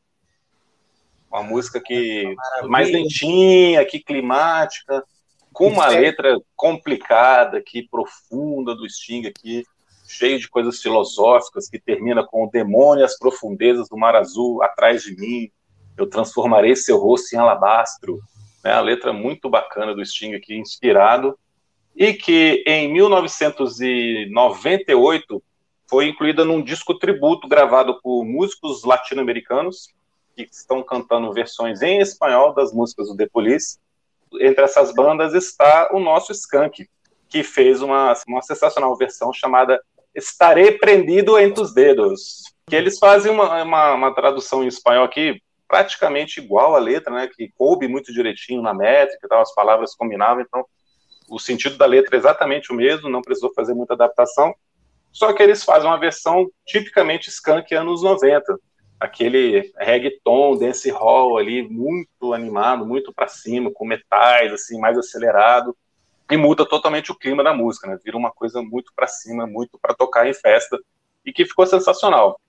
uma música que mais lentinha, que climática, com uma é- letra complicada, que profunda do Sting aqui, cheio de coisas filosóficas, que termina com o demônio as profundezas do mar azul atrás de mim, eu transformarei seu rosto em alabastro. Né? A letra muito bacana do Sting aqui, inspirado, e que em 1998 foi incluída num disco tributo gravado por músicos latino-americanos que estão cantando versões em espanhol das músicas do The Police. Entre essas bandas está o nosso Skank, que fez uma, uma sensacional versão chamada Estarei Prendido entre os Dedos. Que eles fazem uma, uma, uma tradução em espanhol aqui praticamente igual à letra, né? Que coube muito direitinho na métrica, tal, as palavras combinavam, então o sentido da letra é exatamente o mesmo, não precisou fazer muita adaptação. Só que eles fazem uma versão tipicamente skunk anos 90, aquele reggaeton, dance hall ali, muito animado, muito para cima, com metais assim, mais acelerado, e muda totalmente o clima da música, né? Vira uma coisa muito para cima, muito para tocar em festa, e que ficou sensacional.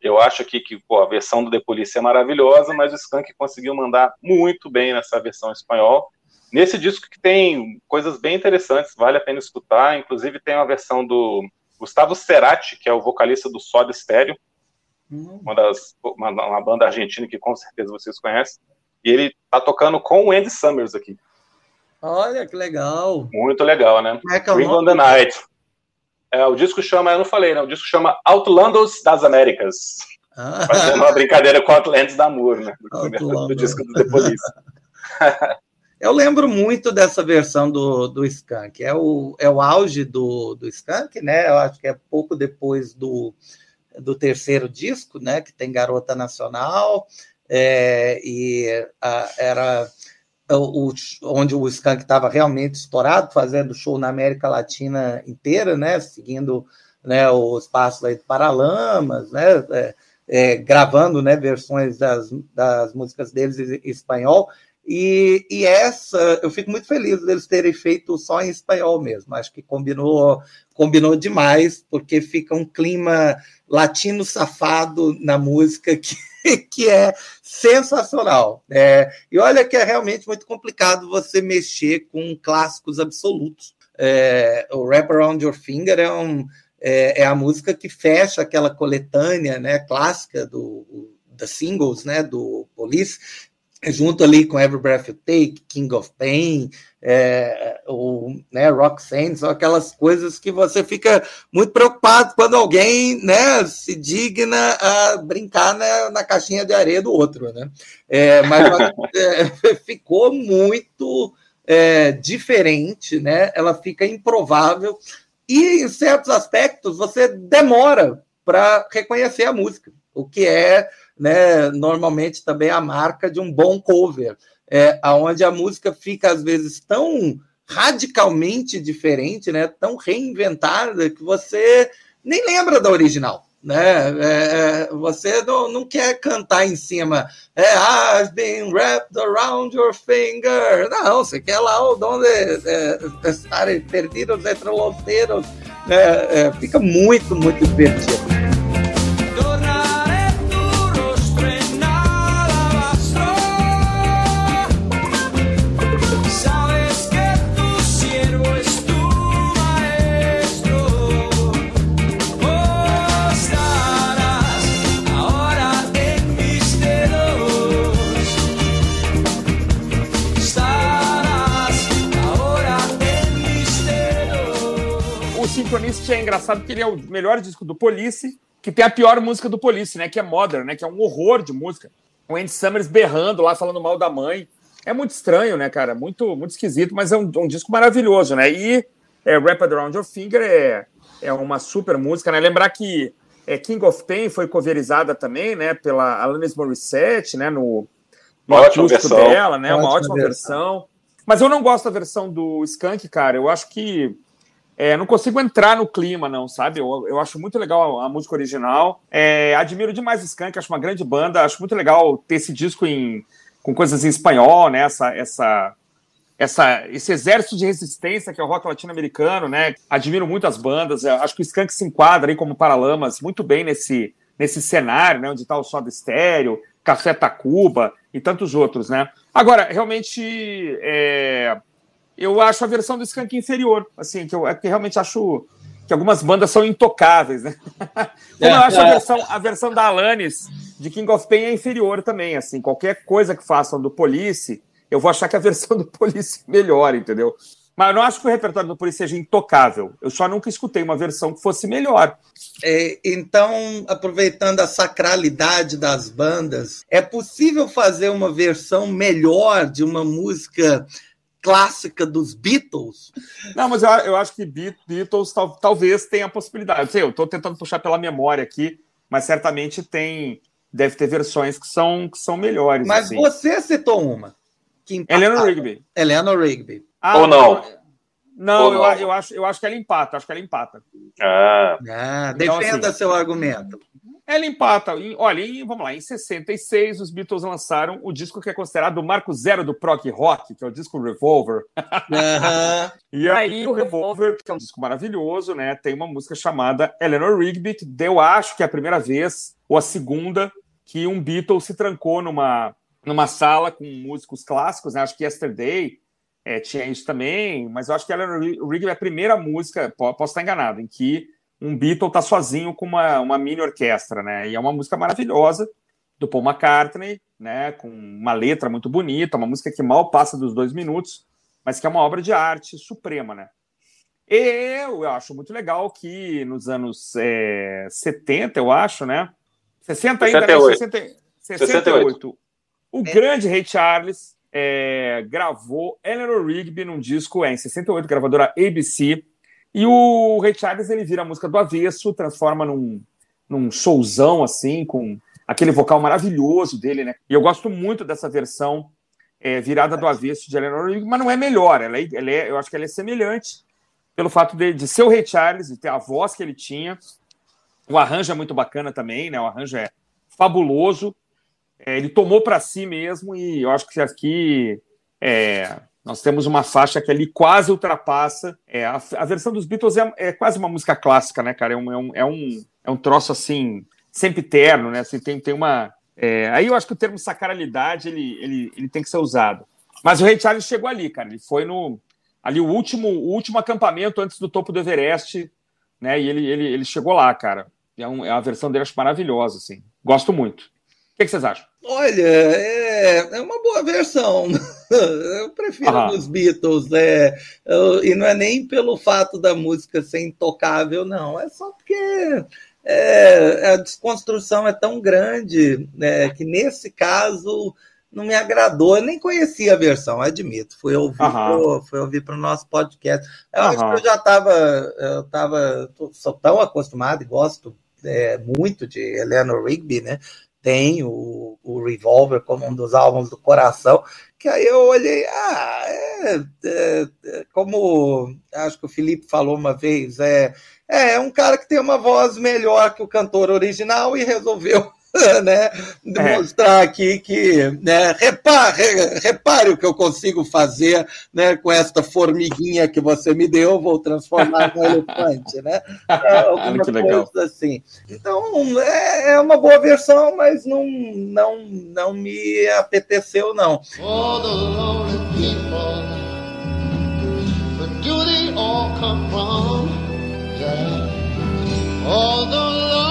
Eu acho aqui que pô, a versão do The Police é maravilhosa, mas o Skank conseguiu mandar muito bem nessa versão espanhol. Nesse disco que tem coisas bem interessantes, vale a pena escutar. Inclusive tem uma versão do Gustavo Cerati, que é o vocalista do Soda Stereo, Hum, uma, das, uma, uma banda argentina que com certeza vocês conhecem. E ele tá tocando com o Andy Summers aqui. Olha que legal. Muito legal, né? Como é que é Ring on the Night. É, o disco chama, eu não falei, né? O disco chama Outlandos das Américas. Ah, Fazendo uma brincadeira com Outlands da Moore, né? Do, do disco do The Police. [LAUGHS] eu lembro muito dessa versão do, do Skank. É o, é o auge do, do Skank, né? Eu acho que é pouco depois do, do terceiro disco, né? Que tem Garota Nacional. é, e ah, era o- onde o Skank estava realmente estourado, fazendo show na América Latina inteira, né? Seguindo né, os passos aí do Paralamas, né? é, é, gravando né, versões das, das músicas deles em espanhol. E, e essa, eu fico muito feliz deles terem feito só em espanhol mesmo. Acho que combinou, combinou demais, porque fica um clima latino safado na música que, [LAUGHS] que é sensacional. É, e olha que é realmente muito complicado você mexer com clássicos absolutos. É, o Wrap Around Your Finger é um, é, é a música que fecha aquela coletânea né, clássica do, singles né, do Police, junto ali com Every Breath You Take, King of Pain, é, o né, são aquelas coisas que você fica muito preocupado quando alguém né, se digna a brincar na, na caixinha de areia do outro. Né? É, mas é, [LAUGHS] ficou muito é, diferente, né? ela fica improvável, e em certos aspectos você demora para reconhecer a música, o que é né, normalmente também a marca de um bom cover, é, onde a música fica, às vezes, tão radicalmente diferente, né, tão reinventada, que você nem lembra da original. Né? É, é você não, não quer cantar em cima, é, I've been wrapped around your finger. Não, você quer lá o dom de, de estar perdidos entre los dedos. É, é, fica muito, muito divertido. Synchronicity é engraçado porque ele é o melhor disco do Police, que tem a pior música do Police, né? Que é Modern, né? Que é um horror de música. O Andy Summers berrando lá, falando mal da mãe. É muito estranho, né, cara? Muito, muito esquisito, mas é um, um disco maravilhoso, né? E é, Wrapped Around Your Finger é, é uma super música, né? Lembrar que é, King of Pain foi coverizada também, né? Pela Alanis Morissette, né? No, no Uma ótima acústico versão. dela, né? Uma Ótima ótima versão. versão. Mas eu não gosto da versão do Skank, cara. Eu acho que é, não consigo entrar no clima, não, sabe? Eu, eu acho muito legal a, a música original. É, admiro demais Skank, acho uma grande banda. Acho muito legal ter esse disco em, com coisas em espanhol, né? Essa, essa, essa, esse exército de resistência que é o rock latino-americano, né? Admiro muito as bandas. Acho que o Skank se enquadra aí como Paralamas muito bem nesse, nesse cenário, né? Onde está o Soda Stereo, Café Tacuba e tantos outros, né? Agora, realmente, é, eu acho a versão do Skank inferior, assim, que eu é que realmente acho que algumas bandas são intocáveis, né? [LAUGHS] Como eu acho a versão, a versão da Alanis de King of Pain é inferior também, assim, qualquer coisa que façam do Police, eu vou achar que a [LAUGHS] versão do Police é melhor, entendeu? Mas eu não acho que o repertório do Police seja intocável. Eu só nunca escutei uma versão que fosse melhor. É, então, aproveitando a sacralidade das bandas, é possível fazer uma versão melhor de uma música clássica dos Beatles? Não, mas eu, eu acho que Be- Beatles tal- talvez tenha a possibilidade. Não sei, eu estou tentando puxar pela memória aqui, mas certamente tem, deve ter versões que são, que são melhores. Mas assim. você citou uma. Que empatava. Eleanor Rigby. Eleanor Rigby. Ah, Ou não? Não, Ou eu, não? eu acho, eu acho que ela empata, acho que ela empata. Ah, Ah, Então, defenda assim, seu argumento. Ela empata. Em- olha, em- vamos lá, em 66, os Beatles lançaram o disco que é considerado o marco zero do prog rock, que é o disco Revolver. Aham. [LAUGHS] E aí o Revolver, que é um disco maravilhoso, né? Tem uma música chamada Eleanor Rigby, que eu acho que é a primeira vez, ou a segunda, que um Beatle se trancou numa, numa sala com músicos clássicos, né? Acho que Yesterday é, tinha isso também, mas eu acho que Eleanor Rigby é a primeira música, po- posso estar enganado, em que um Beatle tá sozinho com uma, uma mini orquestra, né? E é uma música maravilhosa do Paul McCartney, né? Com uma letra muito bonita, uma música que mal passa dos dois minutos, mas que é uma obra de arte suprema, né? Eu, eu acho muito legal que nos anos é, 70, eu acho, né? 60 ainda, 68. né? 60, 68. O grande Ray Charles é, gravou Eleanor Rigby num disco é, em 68, gravadora ABC. E o Ray Charles ele vira a música do avesso, transforma num, num showzão assim, com aquele vocal maravilhoso dele, né? E eu gosto muito dessa versão é, virada do avesso de Eleanor Rigby, mas não é melhor. Ela é, ela é- eu acho que ela é semelhante pelo fato de, de ser o Ray Charles, de ter a voz que ele tinha. O arranjo é muito bacana também, né? O arranjo é fabuloso. É, ele tomou para si mesmo e eu acho que aqui é, nós temos uma faixa que ali quase ultrapassa. É, a, a versão dos Beatles é, é quase uma música clássica, né, cara? É um, é um, é um, é um troço assim, sempre terno, né? Assim, tem, tem uma. é, aí eu acho que o termo sacralidade ele, ele, ele tem que ser usado. Mas o Ray Charles chegou ali, cara. Ele foi no ali o último, o último acampamento antes do topo do Everest né? E ele, ele, ele chegou lá, cara. É, um, é uma versão dele acho maravilhosa, assim. Gosto muito. O que, que vocês acham? Olha, é, é uma boa versão. [LAUGHS] [LAUGHS] Eu prefiro os Beatles, é, eu- e não é nem pelo fato da música ser intocável, não. É só porque é, a desconstrução é tão grande né, que nesse caso não me agradou. Eu nem conhecia a versão, admito. Fui ouvir para o nosso podcast. Eu acho que eu já estava, eu tava, sou tão acostumado e gosto é, muito de Eleanor Rigby, né? Tem o, o Revolver como um dos álbuns do coração, que aí eu olhei, ah, é, é, é, como acho que o Felipe falou uma vez, é, é, é um cara que tem uma voz melhor que o cantor original e resolveu [LAUGHS] né, demonstrar aqui que né, repare, repare o que eu consigo fazer né, com esta formiguinha que você me deu, vou transformar em elefante, né? [LAUGHS] Alguma que legal. coisa assim. Então é, é uma boa versão, mas não, não, não me apeteceu, não. All the lonely people, where do they all come from? All the lonely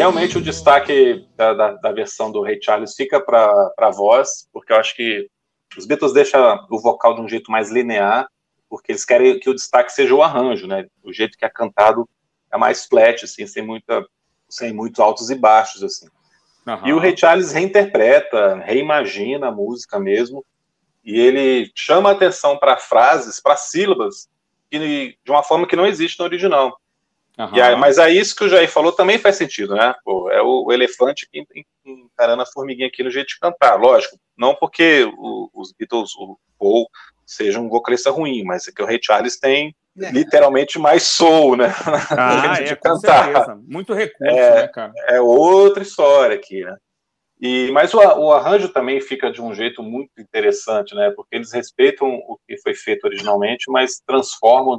Realmente o destaque da, da, da versão do Ray Charles fica para a voz, porque eu acho que os Beatles deixam o vocal de um jeito mais linear, porque eles querem que o destaque seja o arranjo, né? O jeito que é cantado é mais flat, assim, sem, muita, sem muitos altos e baixos, assim. Aham. E o Ray Charles reinterpreta, reimagina a música mesmo, e ele chama a atenção para frases, para sílabas, que, de uma forma que não existe no original. E aí- mas aí isso que o Jair falou também faz sentido, né? Pô, é o, o elefante que en- encarando a formiguinha aqui no jeito de cantar, lógico. Não porque o- os Beatles, o Paul, seja um vocalista ruim, mas é que o Ray Charles tem É. literalmente mais soul, né? Ah, [LAUGHS] de é, com cantar. certeza. Muito recurso, É. né, cara? É outra história aqui, né? E, mas o, o arranjo também fica de um jeito muito interessante, né? Porque eles respeitam o que foi feito originalmente, mas transformam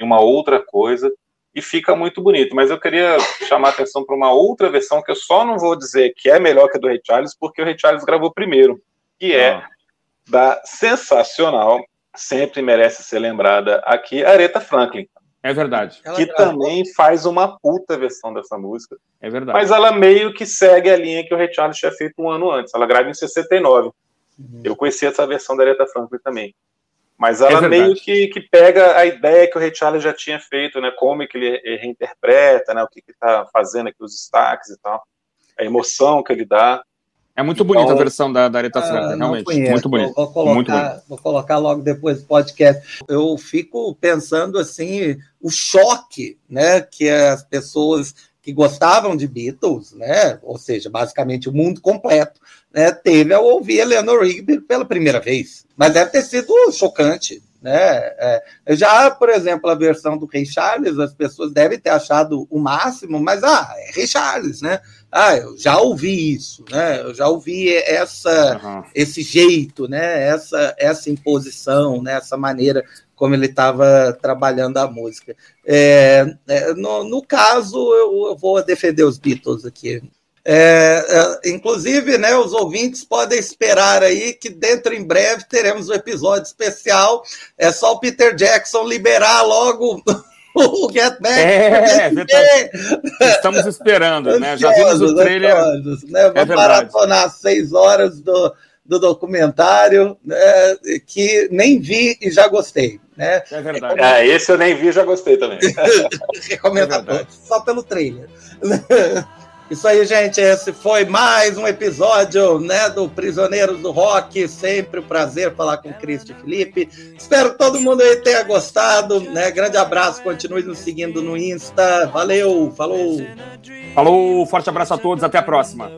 em uma outra coisa e fica muito bonito. Mas eu queria chamar a atenção para uma outra versão que eu só não vou dizer que é melhor que a do Ray Charles, porque o Ray Charles gravou primeiro, que é Ah. da sensacional, sempre merece ser lembrada aqui, Aretha Franklin, É verdade, Ela que gravou- também faz uma puta versão dessa música. é verdade. Mas ela meio que segue a linha que o Ray Charles tinha feito um ano antes. Ela grava em 69. Uhum. Eu conheci essa versão da Aretha Franklin também. Mas É ela verdade. meio que, que pega a ideia que o Ray Charles já tinha feito, né? Como é que ele re- reinterpreta, né? O que está fazendo aqui, os destaques e tal. A emoção que ele dá. É muito bonita Então- a versão da, da Aretha Ah, Franklin, realmente. conheço. Muito bonito. Vou colocar, Muito bonito. vou colocar logo depois do podcast. Eu fico pensando assim, o choque, né, que as pessoas que gostavam de Beatles, né, ou seja, basicamente o mundo completo, né, teve ao ouvir Eleanor Rigby pela primeira vez. Mas deve ter sido chocante, né? É, já, por exemplo, a versão do Rei Charles, as pessoas devem ter achado o máximo, mas ah, é Rei Charles, né? Ah, eu já ouvi isso, né? Eu já ouvi essa Aham. esse jeito, né? Essa, essa imposição, né? essa maneira como ele estava trabalhando a música. É, é, no, no caso, eu, eu vou defender os Beatles aqui. É, é, inclusive, né, os ouvintes podem esperar aí que dentro em breve teremos um episódio especial. É só o Peter Jackson liberar logo [LAUGHS] o Get Back. É, verdade. [LAUGHS] Estamos esperando, né? Já vimos o trailer. ansiosos, né? Vou É maratonar seis horas do, do documentário, né, que nem vi e já gostei. Né? É verdade. É, esse eu nem vi, já gostei também. [LAUGHS] Recomendo É a verdade. todos, só pelo trailer. [LAUGHS] Isso aí, gente. Esse foi mais um episódio né, do Prisioneiros do Rock. Sempre um prazer falar com o Cristo e Felipe. Espero que todo mundo aí tenha gostado. Né? Grande abraço. Continue nos seguindo no Insta. Valeu. Falou. Falou, forte abraço a todos, até a próxima.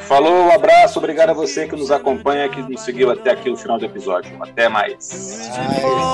Falou, um abraço, obrigado a você que nos acompanha, que nos seguiu até aqui no final do episódio. Até mais. all,